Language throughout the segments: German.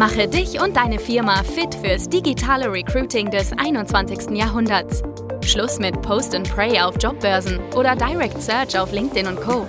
Mache dich und deine Firma fit fürs digitale Recruiting des 21. Jahrhunderts. Schluss mit Post and Pray auf Jobbörsen oder Direct Search auf LinkedIn und Co.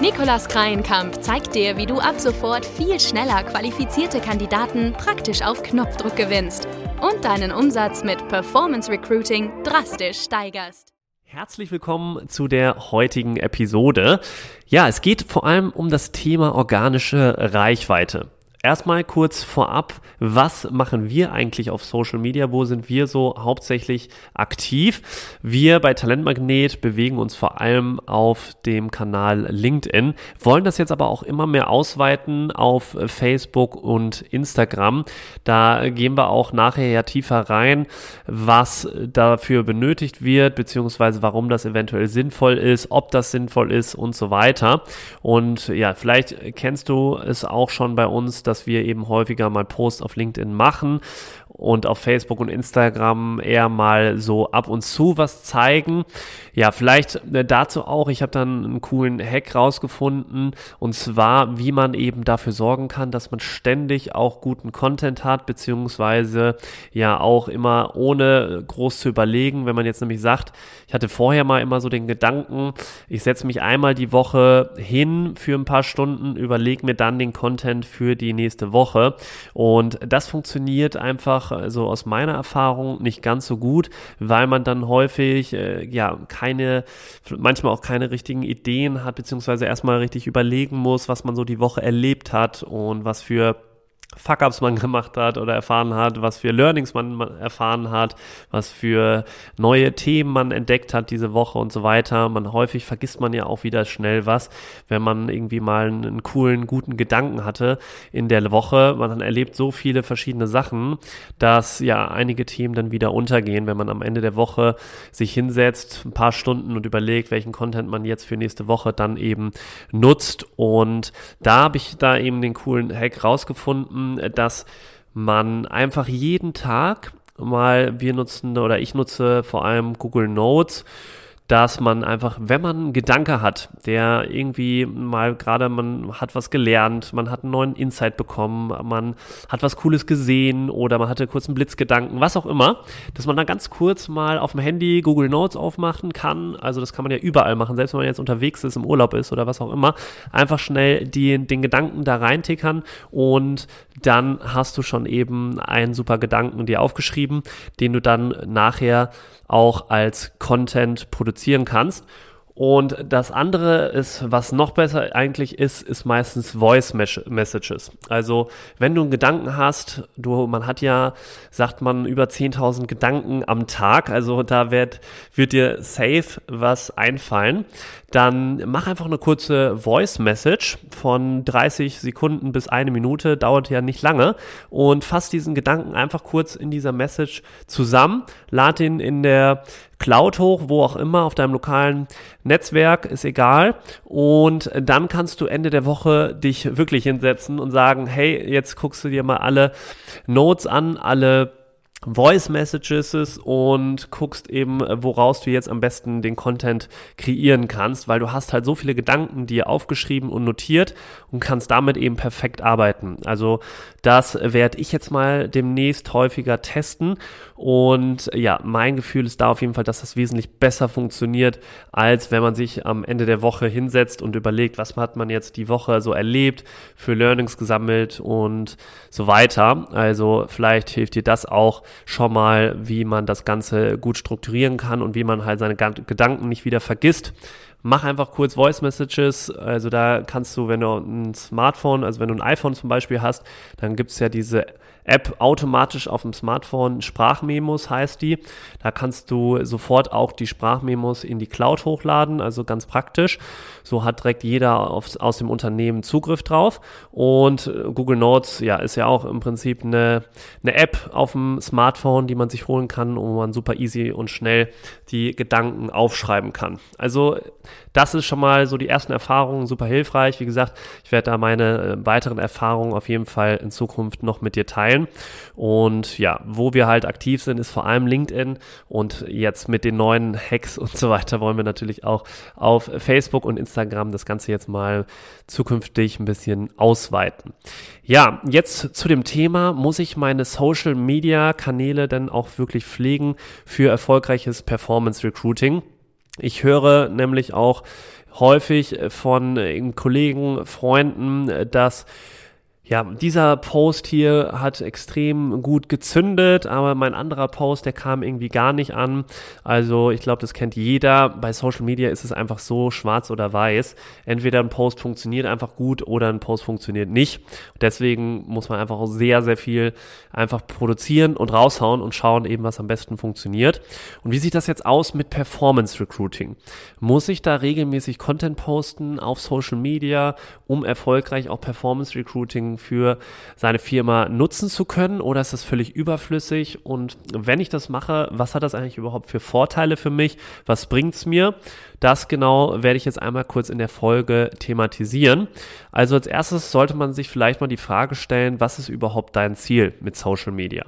Nikolas Kreienkamp zeigt dir, wie du ab sofort viel schneller qualifizierte Kandidaten praktisch auf Knopfdruck gewinnst und deinen Umsatz mit Performance Recruiting drastisch steigerst. Herzlich willkommen zu der heutigen Episode. Ja, es geht vor allem um das Thema organische Reichweite. Erstmal kurz vorab, was machen wir eigentlich auf Social Media? Wo sind wir so hauptsächlich aktiv? Wir bei Talentmagnet bewegen uns vor allem auf dem Kanal LinkedIn, wollen das jetzt aber auch immer mehr ausweiten auf Facebook und Instagram. Da gehen wir auch nachher ja tiefer rein, was dafür benötigt wird, beziehungsweise warum das eventuell sinnvoll ist, ob das sinnvoll ist und so weiter. Und ja, vielleicht kennst du es auch schon bei uns, dass dass wir eben häufiger mal Posts auf LinkedIn machen und auf Facebook und Instagram eher mal so ab und zu was zeigen. Ja, vielleicht äh, dazu auch, ich habe dann einen coolen Hack rausgefunden. Und zwar, wie man eben dafür sorgen kann, dass man ständig auch guten Content hat, beziehungsweise ja auch immer ohne groß zu überlegen, wenn man jetzt nämlich sagt, ich hatte vorher mal immer so den Gedanken, ich setze mich einmal die Woche hin für ein paar Stunden, überlege mir dann den Content für die nächste Woche. Und das funktioniert einfach einfach, also aus meiner Erfahrung, nicht ganz so gut, weil man dann häufig äh, ja keine, manchmal auch keine richtigen Ideen hat, beziehungsweise erstmal richtig überlegen muss, was man so die Woche erlebt hat und was für Fuck-ups man gemacht hat oder erfahren hat, was für Learnings man erfahren hat, was für neue Themen man entdeckt hat diese Woche und so weiter. Man häufig vergisst man ja auch wieder schnell was, wenn man irgendwie mal einen, coolen, guten Gedanken hatte in der Woche. Man erlebt so viele verschiedene Sachen, dass ja einige Themen dann wieder untergehen, wenn man am Ende der Woche sich hinsetzt, ein paar Stunden und überlegt, welchen Content man jetzt für nächste Woche dann eben nutzt. Und da habe ich da eben den coolen Hack rausgefunden dass man einfach jeden Tag mal, wir nutzen oder ich nutze vor allem Google Notes dass man einfach, wenn man einen Gedanke hat, der irgendwie mal gerade, man hat was gelernt, man hat einen neuen Insight bekommen, man hat was Cooles gesehen oder man hatte kurz einen Blitzgedanken, was auch immer, dass man dann ganz kurz mal auf dem Handy Google Notes aufmachen kann. Also das kann man ja überall machen, selbst wenn man jetzt unterwegs ist, im Urlaub ist oder was auch immer. Einfach schnell die, den Gedanken da reintickern und dann hast du schon eben einen super Gedanken dir aufgeschrieben, den du dann nachher auch als Content produzieren kannst. Und das andere ist, was noch besser eigentlich ist, ist meistens Voice Messages. Also, wenn du einen Gedanken hast, du, man hat ja, sagt man, über 10.000 Gedanken am Tag, also da wird, wird dir safe was einfallen, dann mach einfach eine kurze Voice Message von 30 Sekunden bis eine Minute, dauert ja nicht lange und fass diesen Gedanken einfach kurz in dieser Message zusammen, lad ihn in der Cloud hoch, wo auch immer, auf deinem lokalen Netzwerk, ist egal. Und dann kannst du Ende der Woche dich wirklich hinsetzen und sagen, hey, jetzt guckst du dir mal alle Notes an, alle Voice Messages und guckst eben, woraus du jetzt am besten den Content kreieren kannst, weil du hast halt so viele Gedanken dir aufgeschrieben und notiert und kannst damit eben perfekt arbeiten. Also das werde ich jetzt mal demnächst häufiger testen und ja, mein Gefühl ist da auf jeden Fall, dass das wesentlich besser funktioniert, als wenn man sich am Ende der Woche hinsetzt und überlegt, was hat man jetzt die Woche so erlebt, für Learnings gesammelt und so weiter. Also vielleicht hilft dir das auch schon mal, wie man das Ganze gut strukturieren kann und wie man halt seine Gedanken nicht wieder vergisst. Mach einfach kurz Voice Messages. Also da kannst du, wenn du ein Smartphone, also wenn du ein iPhone zum Beispiel hast, dann gibt es ja diese App automatisch auf dem Smartphone. Sprachmemos heißt die. Da kannst du sofort auch die Sprachmemos in die Cloud hochladen, also ganz praktisch. So hat direkt jeder auf, aus dem Unternehmen Zugriff drauf. Und Google Notes, ja, ist ja auch im Prinzip eine, eine App auf dem Smartphone, die man sich holen kann, wo man super easy und schnell die Gedanken aufschreiben kann. Also Das ist schon mal so die ersten Erfahrungen super hilfreich. Wie gesagt, ich werde da meine äh, weiteren Erfahrungen auf jeden Fall in Zukunft noch mit dir teilen. Und ja, wo wir halt aktiv sind, ist vor allem LinkedIn und jetzt mit den neuen Hacks und so weiter wollen wir natürlich auch auf Facebook und Instagram das Ganze jetzt mal zukünftig ein bisschen ausweiten. Ja, jetzt zu dem Thema, muss ich meine Social Media Kanäle denn auch wirklich pflegen für erfolgreiches Performance Recruiting? Ich höre nämlich auch häufig von Kollegen, Freunden, dass ja, dieser Post hier hat extrem gut gezündet, aber mein anderer Post, der kam irgendwie gar nicht an. Also ich glaube, das kennt jeder. Bei Social Media ist es einfach so schwarz oder weiß. Entweder ein Post funktioniert einfach gut oder ein Post funktioniert nicht. Deswegen muss man einfach sehr, sehr viel einfach produzieren und raushauen und schauen eben, was am besten funktioniert. Und wie sieht das jetzt aus mit Performance Recruiting? Muss ich da regelmäßig Content posten auf Social Media, um erfolgreich auch Performance Recruiting für seine Firma nutzen zu können oder ist das völlig überflüssig? Und wenn ich das mache, was hat das eigentlich überhaupt für Vorteile für mich? Was bringt es mir? Das genau werde ich jetzt einmal kurz in der Folge thematisieren. Also als erstes sollte man sich vielleicht mal die Frage stellen, was ist überhaupt dein Ziel mit Social Media?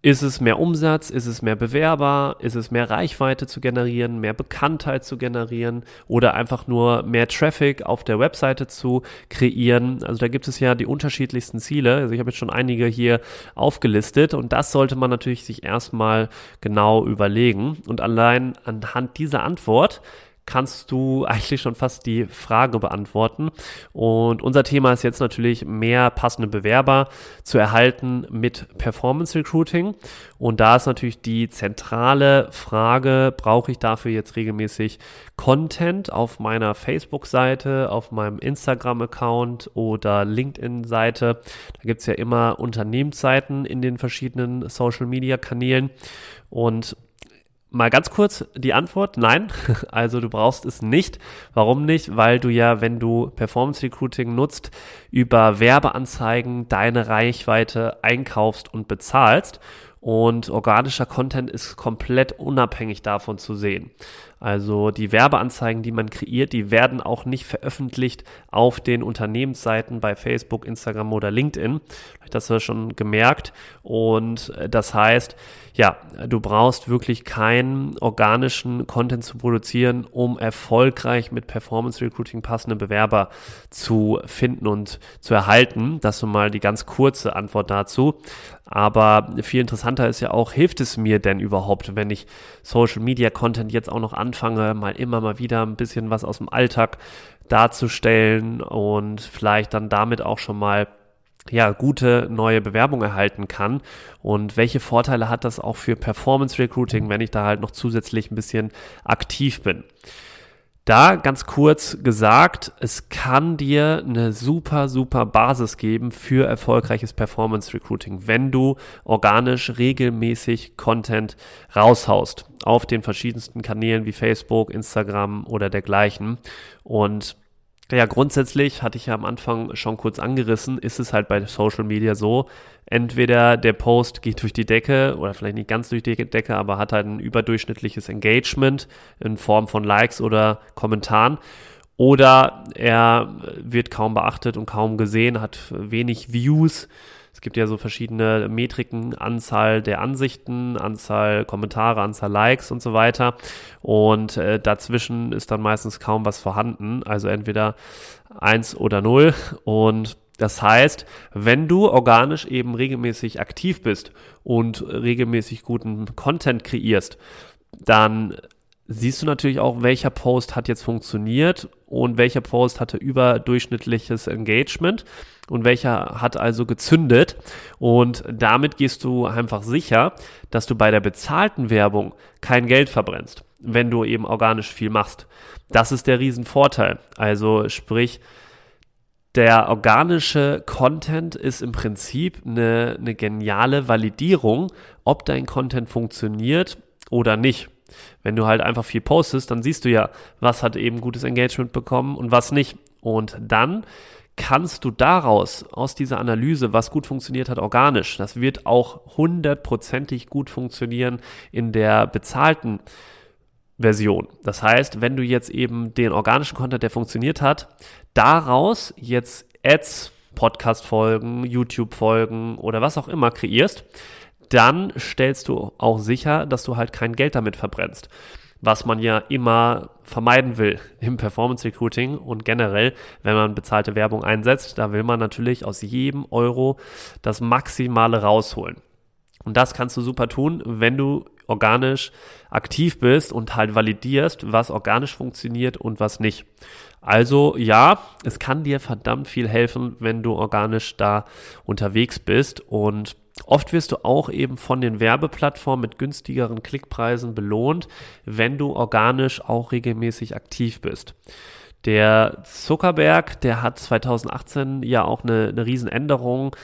Ist es mehr Umsatz? Ist es mehr Bewerber? Ist es mehr Reichweite zu generieren, mehr Bekanntheit zu generieren oder einfach nur mehr Traffic auf der Webseite zu kreieren? Also da gibt es ja die unterschiedlichsten Ziele. Also ich habe jetzt schon einige hier aufgelistet und das sollte man natürlich sich erstmal genau überlegen. Und allein anhand dieser Antwort kannst du eigentlich schon fast die Frage beantworten. Und unser Thema ist jetzt natürlich mehr passende Bewerber zu erhalten mit Performance Recruiting. Und da ist natürlich die zentrale Frage, brauche ich dafür jetzt regelmäßig Content auf meiner Facebook-Seite, auf meinem Instagram-Account oder LinkedIn-Seite. Da gibt es ja immer Unternehmensseiten in den verschiedenen Social-Media-Kanälen. Und Mal ganz kurz die Antwort, nein. Also du brauchst es nicht. Warum nicht? Weil du ja, wenn du Performance Recruiting nutzt, über Werbeanzeigen deine Reichweite einkaufst und bezahlst. Und organischer Content ist komplett unabhängig davon zu sehen. Also die Werbeanzeigen, die man kreiert, die werden auch nicht veröffentlicht auf den Unternehmensseiten bei Facebook, Instagram oder LinkedIn. Das hast du schon gemerkt. Und äh, das heißt, ja, du brauchst wirklich keinen organischen Content zu produzieren, um erfolgreich mit Performance Recruiting passende Bewerber zu finden und zu erhalten. Das ist mal die ganz kurze Antwort dazu. Aber viel interessanter ist ja auch, hilft es mir denn überhaupt, wenn ich Social Media Content jetzt auch noch anfange, mal immer mal wieder ein bisschen was aus dem Alltag darzustellen und vielleicht dann damit auch schon mal ja, gute neue Bewerbung erhalten kann und welche Vorteile hat das auch für Performance Recruiting, wenn ich da halt noch zusätzlich ein bisschen aktiv bin. Da ganz kurz gesagt, es kann dir eine super, super Basis geben für erfolgreiches Performance Recruiting, wenn du organisch regelmäßig Content raushaust auf den verschiedensten Kanälen wie Facebook, Instagram oder dergleichen. Und ja, grundsätzlich hatte ich ja am Anfang schon kurz angerissen, ist es halt bei Social Media so, entweder der Post geht durch die Decke oder vielleicht nicht ganz durch die Decke, aber hat halt ein überdurchschnittliches Engagement in Form von Likes oder Kommentaren. Oder er wird kaum beachtet und kaum gesehen, hat wenig Views es gibt ja so verschiedene Metriken, Anzahl der Ansichten, Anzahl Kommentare, Anzahl Likes und so weiter. Und äh, dazwischen ist dann meistens kaum was vorhanden. Also entweder eins oder null. Und das heißt, wenn du organisch eben regelmäßig aktiv bist und regelmäßig guten Content kreierst, dann siehst du natürlich auch, welcher Post hat jetzt funktioniert und welcher Post hatte überdurchschnittliches Engagement und welcher hat also gezündet. Und damit gehst du einfach sicher, dass du bei der bezahlten Werbung kein Geld verbrennst, wenn du eben organisch viel machst. Das ist der Riesenvorteil. Also sprich, der organische Content ist im Prinzip eine, eine geniale Validierung, ob dein Content funktioniert oder nicht. Wenn du halt einfach viel postest, dann siehst du ja, was hat eben gutes Engagement bekommen und was nicht. Und dann kannst du daraus, aus dieser Analyse, was gut funktioniert hat, organisch, das wird auch hundertprozentig gut funktionieren in der bezahlten Version. Das heißt, wenn du jetzt eben den organischen Content, der funktioniert hat, daraus jetzt Ads, Podcast-Folgen, YouTube-Folgen oder was auch immer kreierst, dann stellst du auch sicher, dass du halt kein Geld damit verbrennst. Was man ja immer vermeiden will im Performance Recruiting und generell, wenn man bezahlte Werbung einsetzt, da will man natürlich aus jedem Euro das Maximale rausholen. Und das kannst du super tun, wenn du organisch aktiv bist und halt validierst, was organisch funktioniert und was nicht. Also ja, es kann dir verdammt viel helfen, wenn du organisch da unterwegs bist und Oft wirst du auch eben von den Werbeplattformen mit günstigeren Klickpreisen belohnt, wenn du organisch auch regelmäßig aktiv bist. Der Zuckerberg, der hat 2018 ja auch eine, eine Riesenänderung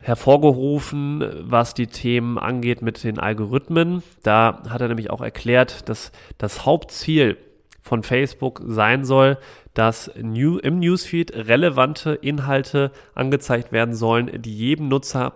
hervorgerufen, was die Themen angeht mit den Algorithmen. Da hat er nämlich auch erklärt, dass das Hauptziel von Facebook sein soll, dass New, im Newsfeed relevante Inhalte angezeigt werden sollen, die jedem Nutzer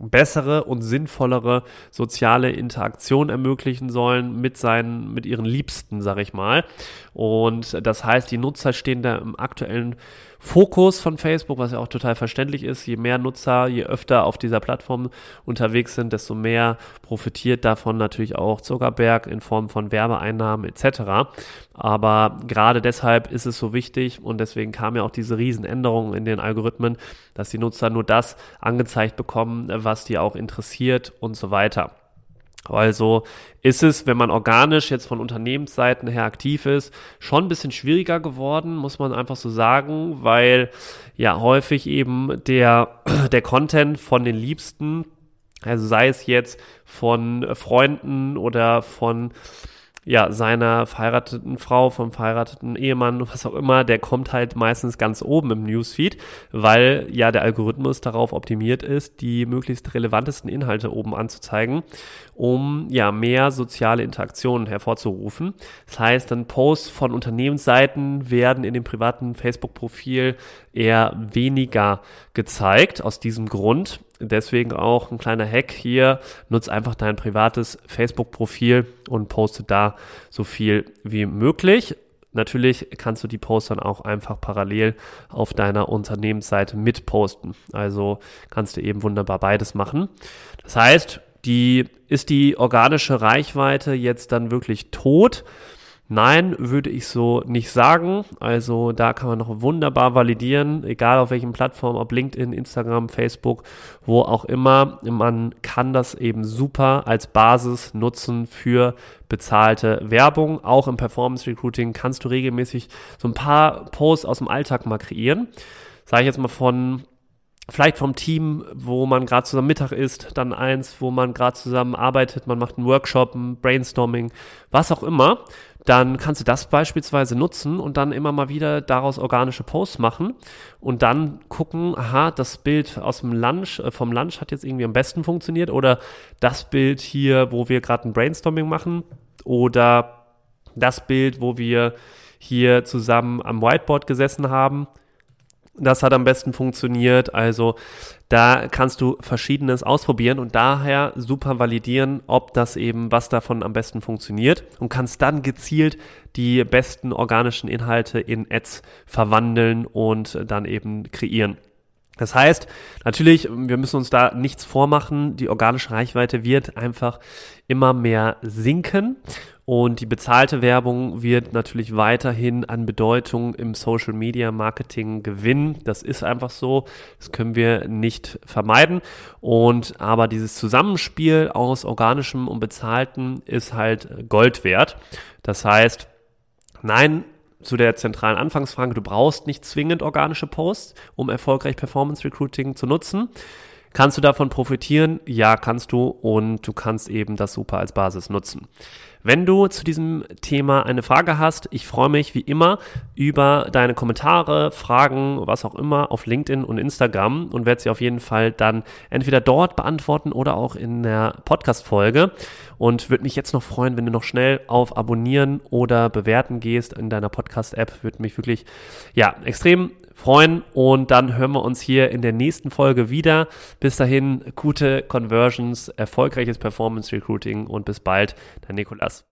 bessere und sinnvollere soziale Interaktion ermöglichen sollen mit seinen, mit ihren Liebsten, sag ich mal. Und das heißt, die Nutzer stehen da im aktuellen Fokus von Facebook, was ja auch total verständlich ist. Je mehr Nutzer, je öfter auf dieser Plattform unterwegs sind, desto mehr profitiert davon natürlich auch Zuckerberg in Form von Werbeeinnahmen etc. Aber gerade deshalb ist es so wichtig und deswegen kam ja auch diese Riesenänderung in den Algorithmen, dass die Nutzer nur das angezeigt bekommen, was die auch interessiert und so weiter. Also ist es, wenn man organisch jetzt von Unternehmensseiten her aktiv ist, schon ein bisschen schwieriger geworden, muss man einfach so sagen, weil ja häufig eben der, der Content von den Liebsten, also sei es jetzt von Freunden oder von ja, seiner verheirateten Frau, vom verheirateten Ehemann, was auch immer, der kommt halt meistens ganz oben im Newsfeed, weil ja der Algorithmus darauf optimiert ist, die möglichst relevantesten Inhalte oben anzuzeigen, um ja mehr soziale Interaktionen hervorzurufen. Das heißt, dann Posts von Unternehmensseiten werden in dem privaten Facebook-Profil eher weniger gezeigt aus diesem Grund. Deswegen auch ein kleiner Hack hier. Nutz einfach dein privates Facebook-Profil und poste da so viel wie möglich. Natürlich kannst du die Posts dann auch einfach parallel auf deiner Unternehmensseite mitposten. Also kannst du eben wunderbar beides machen. Das heißt, die, ist die organische Reichweite jetzt dann wirklich tot? Nein, würde ich so nicht sagen. Also da kann man noch wunderbar validieren, egal auf welchen Plattformen, ob LinkedIn, Instagram, Facebook, wo auch immer. Man kann das eben super als Basis nutzen für bezahlte Werbung. Auch im Performance Recruiting kannst du regelmäßig so ein paar Posts aus dem Alltag mal kreieren. Sage ich jetzt mal von vielleicht vom Team, wo man gerade zusammen Mittag isst, dann eins, wo man gerade zusammen arbeitet, man macht einen Workshop, ein Brainstorming, was auch immer dann kannst du das beispielsweise nutzen und dann immer mal wieder daraus organische Posts machen und dann gucken, aha, das Bild aus dem Lunch, äh, vom Lunch hat jetzt irgendwie am besten funktioniert oder das Bild hier, wo wir gerade ein Brainstorming machen oder das Bild, wo wir hier zusammen am Whiteboard gesessen haben. Das hat am besten funktioniert. Also da kannst du verschiedenes ausprobieren und daher super validieren, ob das eben, was davon am besten funktioniert und kannst dann gezielt die besten organischen Inhalte in Ads verwandeln und dann eben kreieren. Das heißt, natürlich, wir müssen uns da nichts vormachen. Die organische Reichweite wird einfach immer mehr sinken und die bezahlte Werbung wird natürlich weiterhin an Bedeutung im Social Media Marketing gewinnen. Das ist einfach so. Das können wir nicht vermeiden. Und aber dieses Zusammenspiel aus organischem und bezahlten ist halt Gold wert. Das heißt, nein, zu der zentralen Anfangsfrage, du brauchst nicht zwingend organische Posts, um erfolgreich Performance Recruiting zu nutzen. Kannst du davon profitieren? Ja, kannst du und du kannst eben das super als Basis nutzen. Wenn du zu diesem Thema eine Frage hast, ich freue mich wie immer über deine Kommentare, Fragen, was auch immer auf LinkedIn und Instagram und werde sie auf jeden Fall dann entweder dort beantworten oder auch in der Podcast-Folge. Und würde mich jetzt noch freuen, wenn du noch schnell auf Abonnieren oder Bewerten gehst in deiner Podcast-App. Würde mich wirklich, ja, extrem freuen und dann hören wir uns hier in der nächsten Folge wieder. Bis dahin, gute Conversions, erfolgreiches Performance Recruiting und bis bald, dein Nikolas.